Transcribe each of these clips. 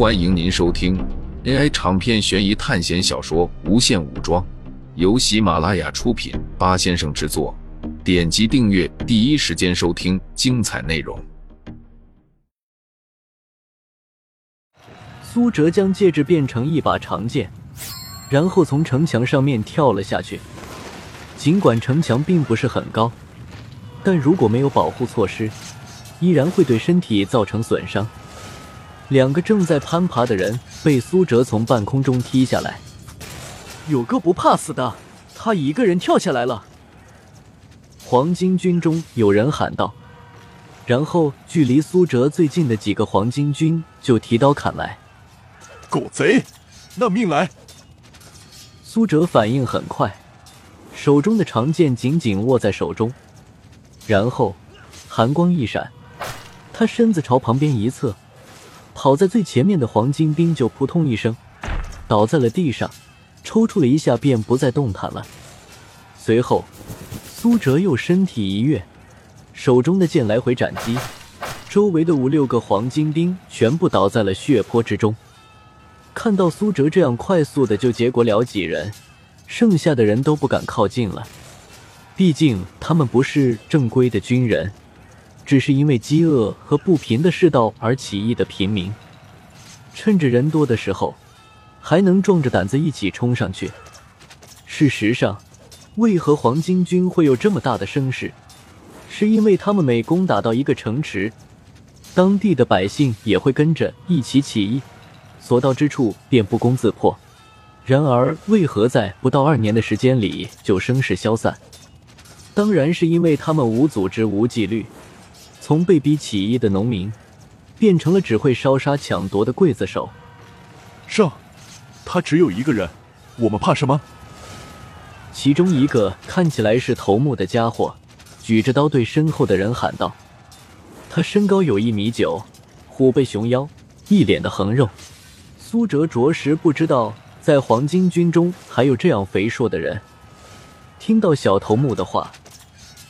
欢迎您收听 AI 长篇悬疑探险小说《无限武装》，由喜马拉雅出品，八先生制作。点击订阅，第一时间收听精彩内容。苏哲将戒指变成一把长剑，然后从城墙上面跳了下去。尽管城墙并不是很高，但如果没有保护措施，依然会对身体造成损伤。两个正在攀爬的人被苏哲从半空中踢下来，有个不怕死的，他一个人跳下来了。黄巾军中有人喊道，然后距离苏哲最近的几个黄巾军就提刀砍来。狗贼，拿命来！苏哲反应很快，手中的长剑紧紧握在手中，然后寒光一闪，他身子朝旁边一侧。跑在最前面的黄金兵就扑通一声倒在了地上，抽搐了一下便不再动弹了。随后，苏哲又身体一跃，手中的剑来回斩击，周围的五六个黄金兵全部倒在了血泊之中。看到苏哲这样快速的就结果了几人，剩下的人都不敢靠近了，毕竟他们不是正规的军人。只是因为饥饿和不平的世道而起义的平民，趁着人多的时候，还能壮着胆子一起冲上去。事实上，为何黄巾军会有这么大的声势？是因为他们每攻打到一个城池，当地的百姓也会跟着一起起义，所到之处便不攻自破。然而，为何在不到二年的时间里就声势消散？当然是因为他们无组织、无纪律。从被逼起义的农民，变成了只会烧杀抢夺的刽子手。上，他只有一个人，我们怕什么？其中一个看起来是头目的家伙，举着刀对身后的人喊道：“他身高有一米九，虎背熊腰，一脸的横肉。”苏哲着实不知道，在黄巾军中还有这样肥硕的人。听到小头目的话。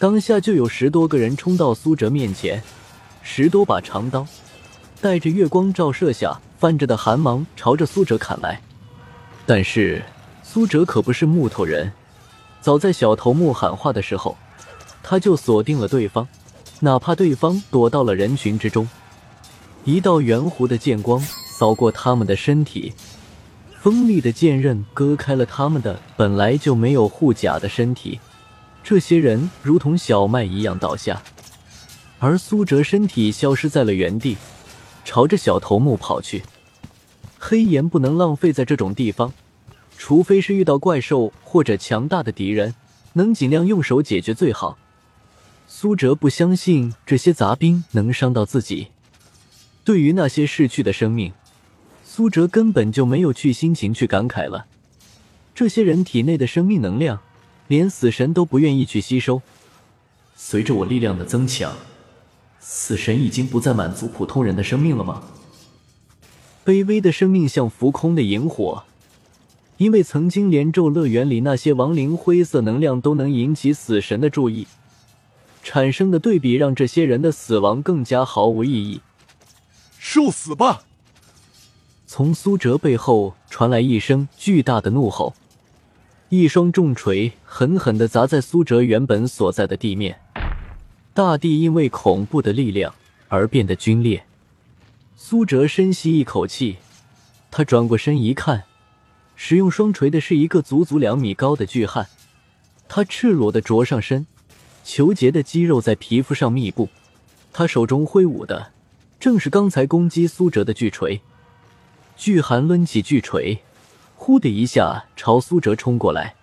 当下就有十多个人冲到苏哲面前，十多把长刀，带着月光照射下泛着的寒芒，朝着苏哲砍来。但是苏哲可不是木头人，早在小头目喊话的时候，他就锁定了对方，哪怕对方躲到了人群之中，一道圆弧的剑光扫过他们的身体，锋利的剑刃割开了他们的本来就没有护甲的身体。这些人如同小麦一样倒下，而苏哲身体消失在了原地，朝着小头目跑去。黑岩不能浪费在这种地方，除非是遇到怪兽或者强大的敌人，能尽量用手解决最好。苏哲不相信这些杂兵能伤到自己。对于那些逝去的生命，苏哲根本就没有去心情去感慨了。这些人体内的生命能量。连死神都不愿意去吸收。随着我力量的增强，死神已经不再满足普通人的生命了吗？卑微的生命像浮空的萤火，因为曾经连咒乐园里那些亡灵灰色能量都能引起死神的注意，产生的对比让这些人的死亡更加毫无意义。受死吧！从苏哲背后传来一声巨大的怒吼。一双重锤狠狠地砸在苏哲原本所在的地面，大地因为恐怖的力量而变得龟裂。苏哲深吸一口气，他转过身一看，使用双锤的是一个足足两米高的巨汉。他赤裸的着上身，虬结的肌肉在皮肤上密布。他手中挥舞的正是刚才攻击苏哲的巨锤。巨寒抡起巨锤。呼的一下朝苏哲冲过来，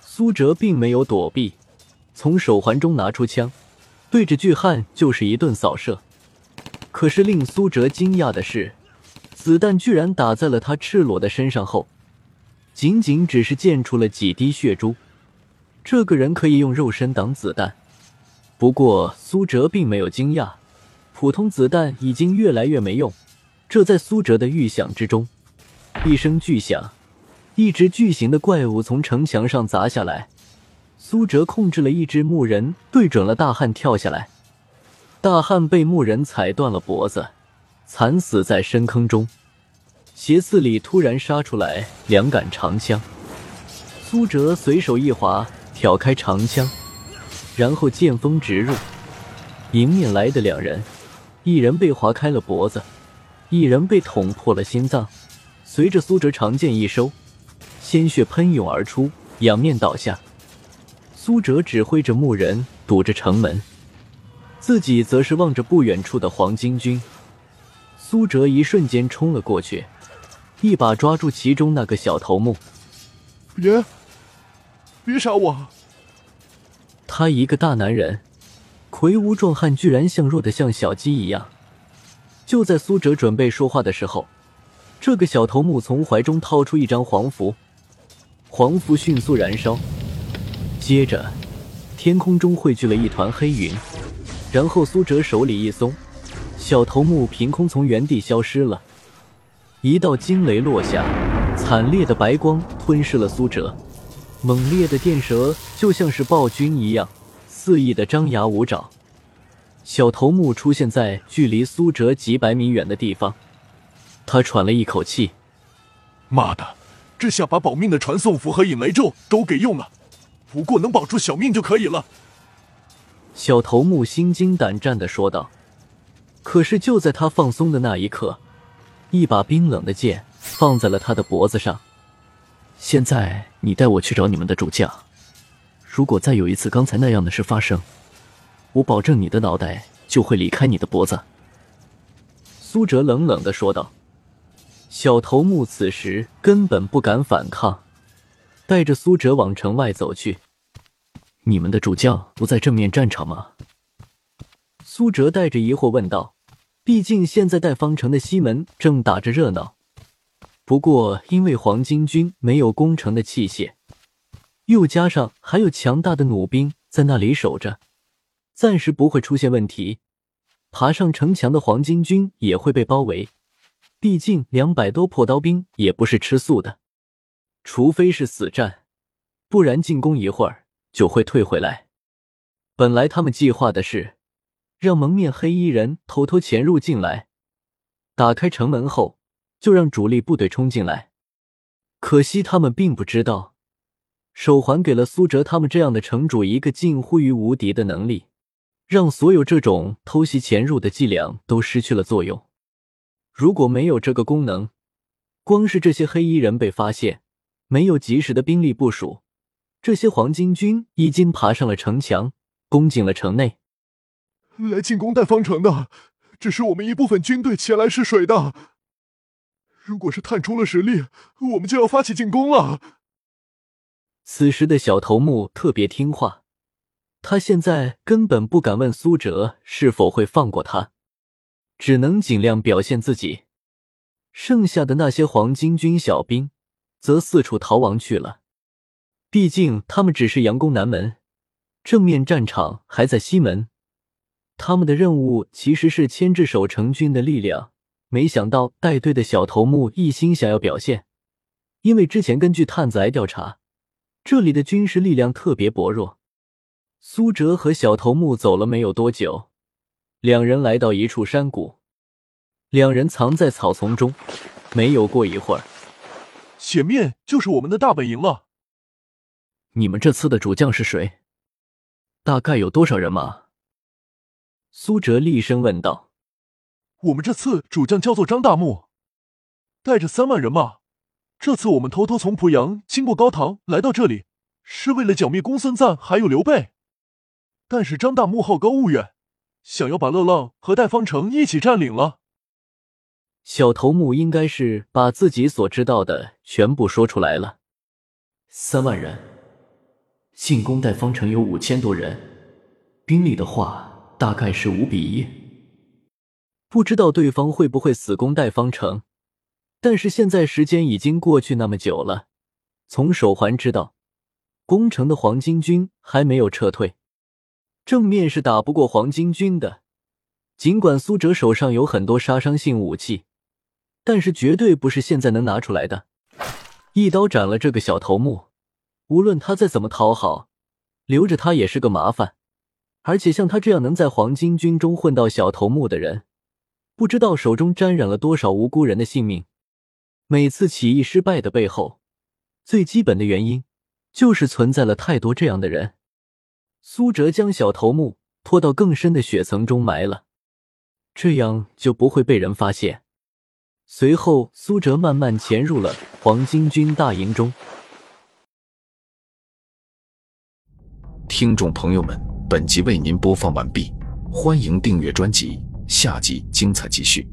苏哲并没有躲避，从手环中拿出枪，对着巨汉就是一顿扫射。可是令苏哲惊讶的是，子弹居然打在了他赤裸的身上后，仅仅只是溅出了几滴血珠。这个人可以用肉身挡子弹，不过苏哲并没有惊讶，普通子弹已经越来越没用，这在苏哲的预想之中。一声巨响，一只巨型的怪物从城墙上砸下来。苏哲控制了一只木人，对准了大汉跳下来。大汉被木人踩断了脖子，惨死在深坑中。斜刺里突然杀出来两杆长枪，苏哲随手一划，挑开长枪，然后剑锋直入。迎面来的两人，一人被划开了脖子，一人被捅破了心脏。随着苏哲长剑一收，鲜血喷涌而出，仰面倒下。苏哲指挥着牧人堵着城门，自己则是望着不远处的黄巾军。苏哲一瞬间冲了过去，一把抓住其中那个小头目。别，别杀我！他一个大男人，魁梧壮汉，居然像弱的像小鸡一样。就在苏哲准备说话的时候。这个小头目从怀中掏出一张黄符，黄符迅速燃烧，接着天空中汇聚了一团黑云，然后苏哲手里一松，小头目凭空从原地消失了。一道惊雷落下，惨烈的白光吞噬了苏哲，猛烈的电蛇就像是暴君一样肆意的张牙舞爪。小头目出现在距离苏哲几百米远的地方。他喘了一口气，妈的，这下把保命的传送符和引雷咒都给用了，不过能保住小命就可以了。小头目心惊胆战的说道。可是就在他放松的那一刻，一把冰冷的剑放在了他的脖子上。现在你带我去找你们的主将，如果再有一次刚才那样的事发生，我保证你的脑袋就会离开你的脖子。苏哲冷冷的说道。小头目此时根本不敢反抗，带着苏哲往城外走去。你们的主将不在正面战场吗？苏哲带着疑惑问道。毕竟现在代方城的西门正打着热闹，不过因为黄巾军没有攻城的器械，又加上还有强大的弩兵在那里守着，暂时不会出现问题。爬上城墙的黄巾军也会被包围。毕竟两百多破刀兵也不是吃素的，除非是死战，不然进攻一会儿就会退回来。本来他们计划的是让蒙面黑衣人偷偷潜入进来，打开城门后就让主力部队冲进来。可惜他们并不知道，手环给了苏哲他们这样的城主一个近乎于无敌的能力，让所有这种偷袭潜入的伎俩都失去了作用。如果没有这个功能，光是这些黑衣人被发现，没有及时的兵力部署，这些黄巾军已经爬上了城墙，攻进了城内。来进攻代方城的，只是我们一部分军队前来试水的。如果是探出了实力，我们就要发起进攻了。此时的小头目特别听话，他现在根本不敢问苏哲是否会放过他。只能尽量表现自己，剩下的那些黄巾军小兵则四处逃亡去了。毕竟他们只是佯攻南门，正面战场还在西门。他们的任务其实是牵制守城军的力量。没想到带队的小头目一心想要表现，因为之前根据探子来调查，这里的军事力量特别薄弱。苏哲和小头目走了没有多久。两人来到一处山谷，两人藏在草丛中。没有过一会儿，前面就是我们的大本营了。你们这次的主将是谁？大概有多少人马？苏哲厉声问道。我们这次主将叫做张大木，带着三万人马。这次我们偷偷从濮阳经过高唐来到这里，是为了剿灭公孙瓒还有刘备。但是张大木好高骛远。想要把乐浪和戴方城一起占领了。小头目应该是把自己所知道的全部说出来了。三万人进攻戴方城有五千多人，兵力的话大概是五比一。不知道对方会不会死攻戴方城，但是现在时间已经过去那么久了，从手环知道，攻城的黄巾军还没有撤退。正面是打不过黄巾军的，尽管苏哲手上有很多杀伤性武器，但是绝对不是现在能拿出来的。一刀斩了这个小头目，无论他再怎么讨好，留着他也是个麻烦。而且像他这样能在黄巾军中混到小头目的人，不知道手中沾染了多少无辜人的性命。每次起义失败的背后，最基本的原因就是存在了太多这样的人。苏哲将小头目拖到更深的雪层中埋了，这样就不会被人发现。随后，苏哲慢慢潜入了黄巾军大营中。听众朋友们，本集为您播放完毕，欢迎订阅专辑，下集精彩继续。